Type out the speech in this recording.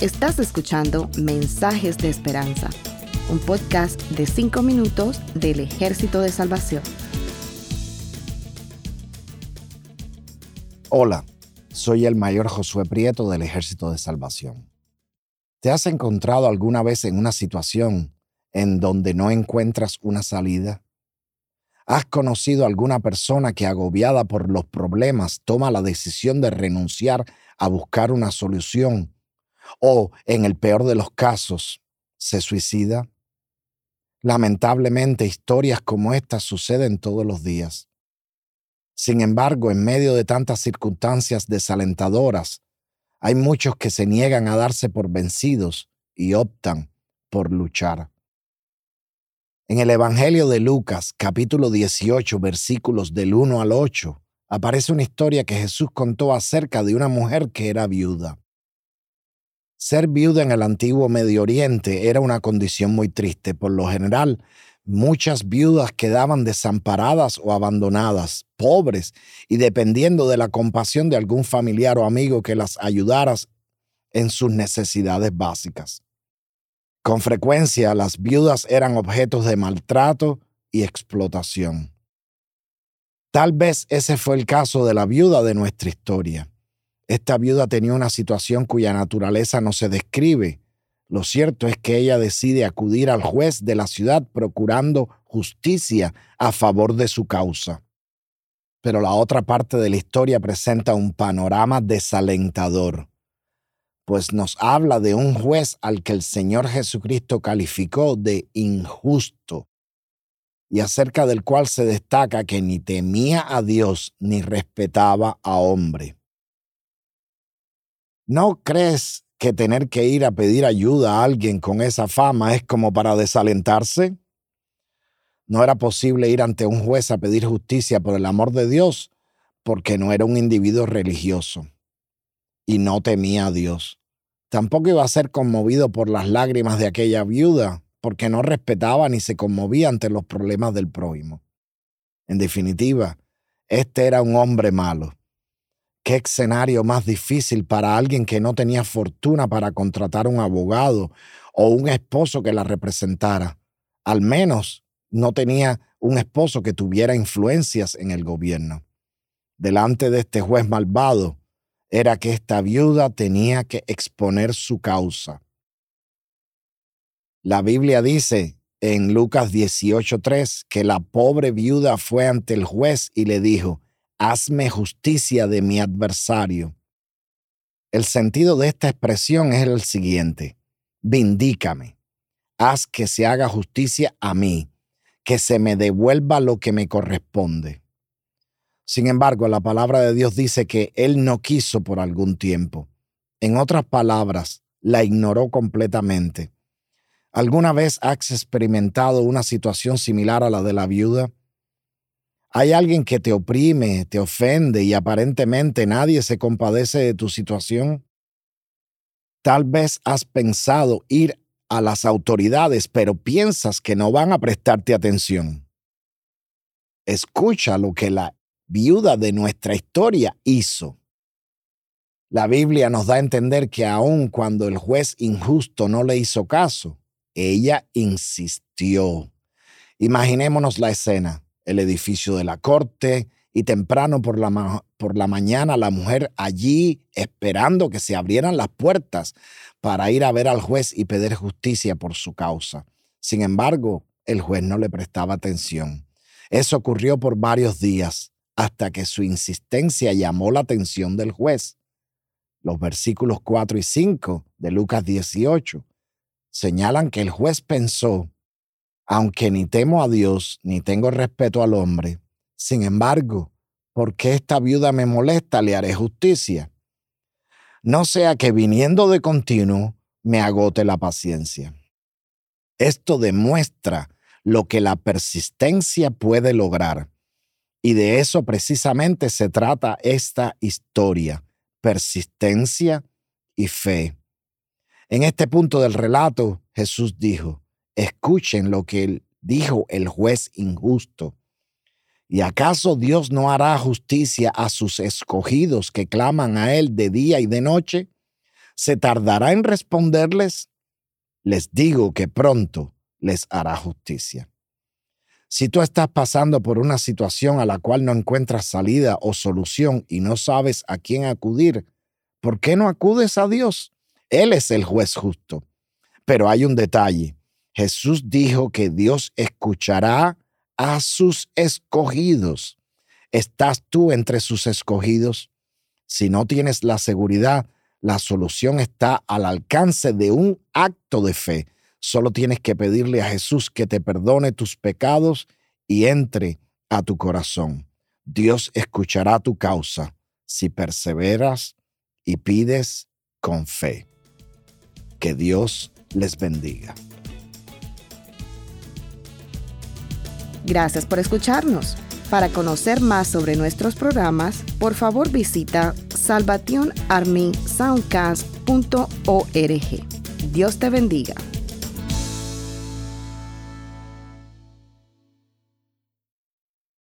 Estás escuchando Mensajes de Esperanza, un podcast de 5 minutos del Ejército de Salvación. Hola, soy el mayor Josué Prieto del Ejército de Salvación. ¿Te has encontrado alguna vez en una situación en donde no encuentras una salida? ¿Has conocido alguna persona que agobiada por los problemas toma la decisión de renunciar a buscar una solución o, en el peor de los casos, se suicida? Lamentablemente, historias como estas suceden todos los días. Sin embargo, en medio de tantas circunstancias desalentadoras, hay muchos que se niegan a darse por vencidos y optan por luchar. En el Evangelio de Lucas, capítulo 18, versículos del 1 al 8, aparece una historia que Jesús contó acerca de una mujer que era viuda. Ser viuda en el antiguo Medio Oriente era una condición muy triste. Por lo general, muchas viudas quedaban desamparadas o abandonadas, pobres y dependiendo de la compasión de algún familiar o amigo que las ayudara en sus necesidades básicas. Con frecuencia las viudas eran objetos de maltrato y explotación. Tal vez ese fue el caso de la viuda de nuestra historia. Esta viuda tenía una situación cuya naturaleza no se describe. Lo cierto es que ella decide acudir al juez de la ciudad procurando justicia a favor de su causa. Pero la otra parte de la historia presenta un panorama desalentador pues nos habla de un juez al que el Señor Jesucristo calificó de injusto y acerca del cual se destaca que ni temía a Dios ni respetaba a hombre. ¿No crees que tener que ir a pedir ayuda a alguien con esa fama es como para desalentarse? No era posible ir ante un juez a pedir justicia por el amor de Dios porque no era un individuo religioso y no temía a Dios. Tampoco iba a ser conmovido por las lágrimas de aquella viuda, porque no respetaba ni se conmovía ante los problemas del prójimo. En definitiva, este era un hombre malo. Qué escenario más difícil para alguien que no tenía fortuna para contratar un abogado o un esposo que la representara. Al menos no tenía un esposo que tuviera influencias en el gobierno. Delante de este juez malvado, era que esta viuda tenía que exponer su causa. La Biblia dice en Lucas 18:3 que la pobre viuda fue ante el juez y le dijo, hazme justicia de mi adversario. El sentido de esta expresión es el siguiente, vindícame, haz que se haga justicia a mí, que se me devuelva lo que me corresponde. Sin embargo, la palabra de Dios dice que Él no quiso por algún tiempo. En otras palabras, la ignoró completamente. ¿Alguna vez has experimentado una situación similar a la de la viuda? Hay alguien que te oprime, te ofende y aparentemente nadie se compadece de tu situación. Tal vez has pensado ir a las autoridades, pero piensas que no van a prestarte atención. Escucha lo que la viuda de nuestra historia hizo. La Biblia nos da a entender que aun cuando el juez injusto no le hizo caso, ella insistió. Imaginémonos la escena, el edificio de la corte y temprano por la, por la mañana la mujer allí esperando que se abrieran las puertas para ir a ver al juez y pedir justicia por su causa. Sin embargo, el juez no le prestaba atención. Eso ocurrió por varios días hasta que su insistencia llamó la atención del juez. Los versículos 4 y 5 de Lucas 18 señalan que el juez pensó, aunque ni temo a Dios ni tengo respeto al hombre, sin embargo, porque esta viuda me molesta, le haré justicia. No sea que viniendo de continuo me agote la paciencia. Esto demuestra lo que la persistencia puede lograr y de eso precisamente se trata esta historia, persistencia y fe. En este punto del relato, Jesús dijo, escuchen lo que dijo el juez injusto. ¿Y acaso Dios no hará justicia a sus escogidos que claman a Él de día y de noche? ¿Se tardará en responderles? Les digo que pronto les hará justicia. Si tú estás pasando por una situación a la cual no encuentras salida o solución y no sabes a quién acudir, ¿por qué no acudes a Dios? Él es el juez justo. Pero hay un detalle. Jesús dijo que Dios escuchará a sus escogidos. ¿Estás tú entre sus escogidos? Si no tienes la seguridad, la solución está al alcance de un acto de fe. Solo tienes que pedirle a Jesús que te perdone tus pecados y entre a tu corazón. Dios escuchará tu causa si perseveras y pides con fe. Que Dios les bendiga. Gracias por escucharnos. Para conocer más sobre nuestros programas, por favor visita salvationarmysoundcast.org. Dios te bendiga.